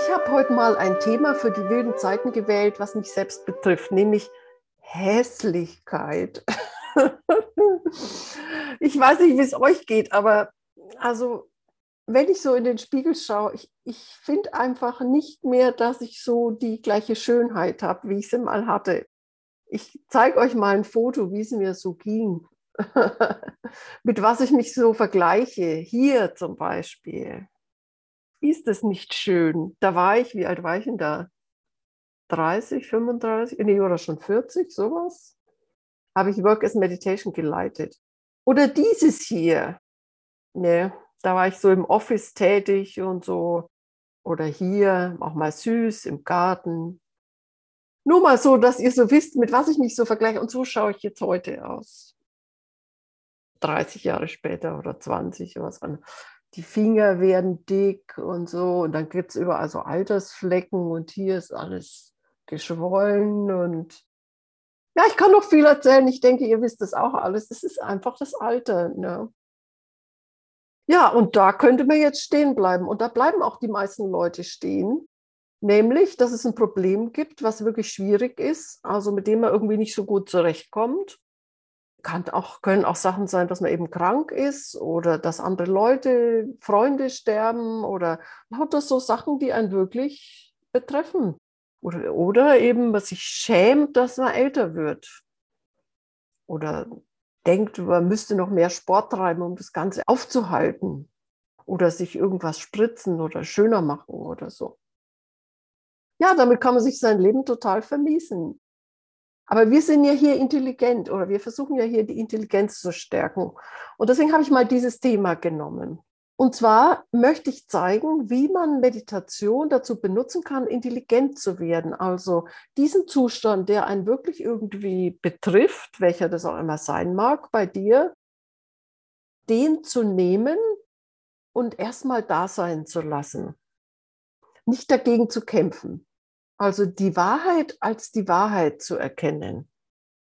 Ich habe heute mal ein Thema für die wilden Zeiten gewählt, was mich selbst betrifft, nämlich Hässlichkeit. ich weiß nicht, wie es euch geht, aber also wenn ich so in den Spiegel schaue, ich, ich finde einfach nicht mehr, dass ich so die gleiche Schönheit habe, wie ich sie mal hatte. Ich zeige euch mal ein Foto, wie es mir so ging. Mit was ich mich so vergleiche. Hier zum Beispiel. Ist es nicht schön? Da war ich, wie alt war ich denn da? 30, 35, nee, oder schon 40, sowas? Habe ich Work as Meditation geleitet. Oder dieses hier. Ne, da war ich so im Office tätig und so. Oder hier, auch mal süß im Garten. Nur mal so, dass ihr so wisst, mit was ich mich so vergleiche. Und so schaue ich jetzt heute aus. 30 Jahre später oder 20 oder was. Die Finger werden dick und so. Und dann gibt es überall so Altersflecken und hier ist alles geschwollen. Und ja, ich kann noch viel erzählen. Ich denke, ihr wisst das auch alles. Es ist einfach das Alter. Ne? Ja, und da könnte man jetzt stehen bleiben. Und da bleiben auch die meisten Leute stehen. Nämlich, dass es ein Problem gibt, was wirklich schwierig ist, also mit dem man irgendwie nicht so gut zurechtkommt. Kann auch, können auch Sachen sein, dass man eben krank ist oder dass andere Leute, Freunde sterben oder lauter so Sachen, die einen wirklich betreffen. Oder, oder eben, was sich schämt, dass man älter wird. Oder denkt, man müsste noch mehr Sport treiben, um das Ganze aufzuhalten. Oder sich irgendwas spritzen oder schöner machen oder so. Ja, damit kann man sich sein Leben total vermiesen. Aber wir sind ja hier intelligent oder wir versuchen ja hier die Intelligenz zu stärken. Und deswegen habe ich mal dieses Thema genommen. Und zwar möchte ich zeigen, wie man Meditation dazu benutzen kann, intelligent zu werden. Also diesen Zustand, der einen wirklich irgendwie betrifft, welcher das auch immer sein mag bei dir, den zu nehmen und erstmal da sein zu lassen. Nicht dagegen zu kämpfen. Also die Wahrheit als die Wahrheit zu erkennen.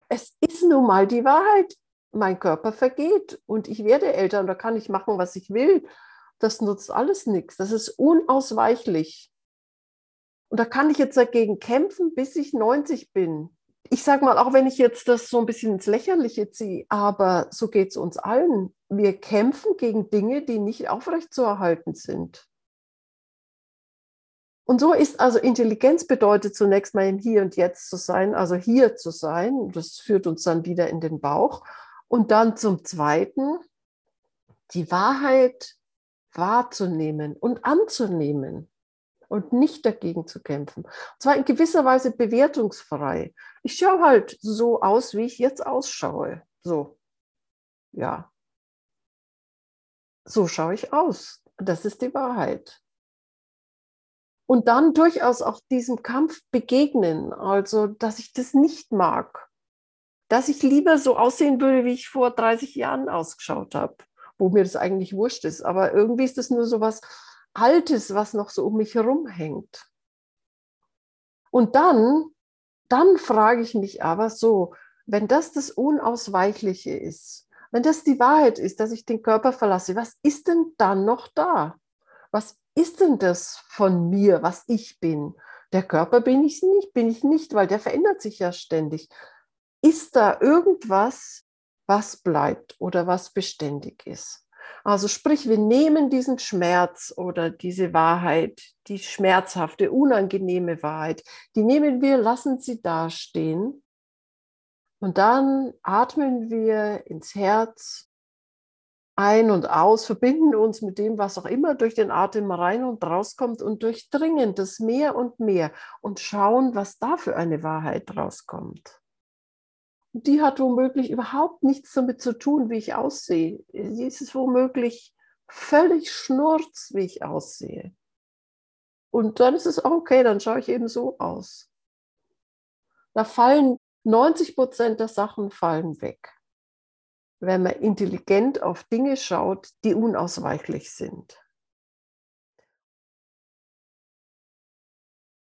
Es ist nun mal die Wahrheit mein Körper vergeht und ich werde älter und da kann ich machen, was ich will. Das nutzt alles nichts. Das ist unausweichlich. Und da kann ich jetzt dagegen kämpfen, bis ich 90 bin. Ich sage mal, auch wenn ich jetzt das so ein bisschen ins Lächerliche ziehe, aber so geht es uns allen. Wir kämpfen gegen Dinge, die nicht aufrechtzuerhalten sind. Und so ist also Intelligenz bedeutet zunächst mal im Hier und Jetzt zu sein, also hier zu sein. Das führt uns dann wieder in den Bauch. Und dann zum Zweiten, die Wahrheit wahrzunehmen und anzunehmen und nicht dagegen zu kämpfen. Und zwar in gewisser Weise bewertungsfrei. Ich schaue halt so aus, wie ich jetzt ausschaue. So, ja. So schaue ich aus. Das ist die Wahrheit. Und dann durchaus auch diesem Kampf begegnen, also dass ich das nicht mag dass ich lieber so aussehen würde, wie ich vor 30 Jahren ausgeschaut habe, wo mir das eigentlich wurscht ist. Aber irgendwie ist das nur so was Altes, was noch so um mich herum hängt. Und dann, dann frage ich mich aber so, wenn das das Unausweichliche ist, wenn das die Wahrheit ist, dass ich den Körper verlasse, was ist denn dann noch da? Was ist denn das von mir, was ich bin? Der Körper bin ich nicht, bin ich nicht, weil der verändert sich ja ständig ist da irgendwas, was bleibt oder was beständig ist. Also sprich, wir nehmen diesen Schmerz oder diese Wahrheit, die schmerzhafte, unangenehme Wahrheit, die nehmen wir, lassen sie dastehen und dann atmen wir ins Herz ein und aus, verbinden uns mit dem, was auch immer durch den Atem rein und rauskommt und durchdringen das mehr und mehr und schauen, was da für eine Wahrheit rauskommt die hat womöglich überhaupt nichts damit zu tun, wie ich aussehe. Sie ist womöglich völlig schnurz, wie ich aussehe. Und dann ist es okay, dann schaue ich eben so aus. Da fallen 90 Prozent der Sachen fallen weg, wenn man intelligent auf Dinge schaut, die unausweichlich sind.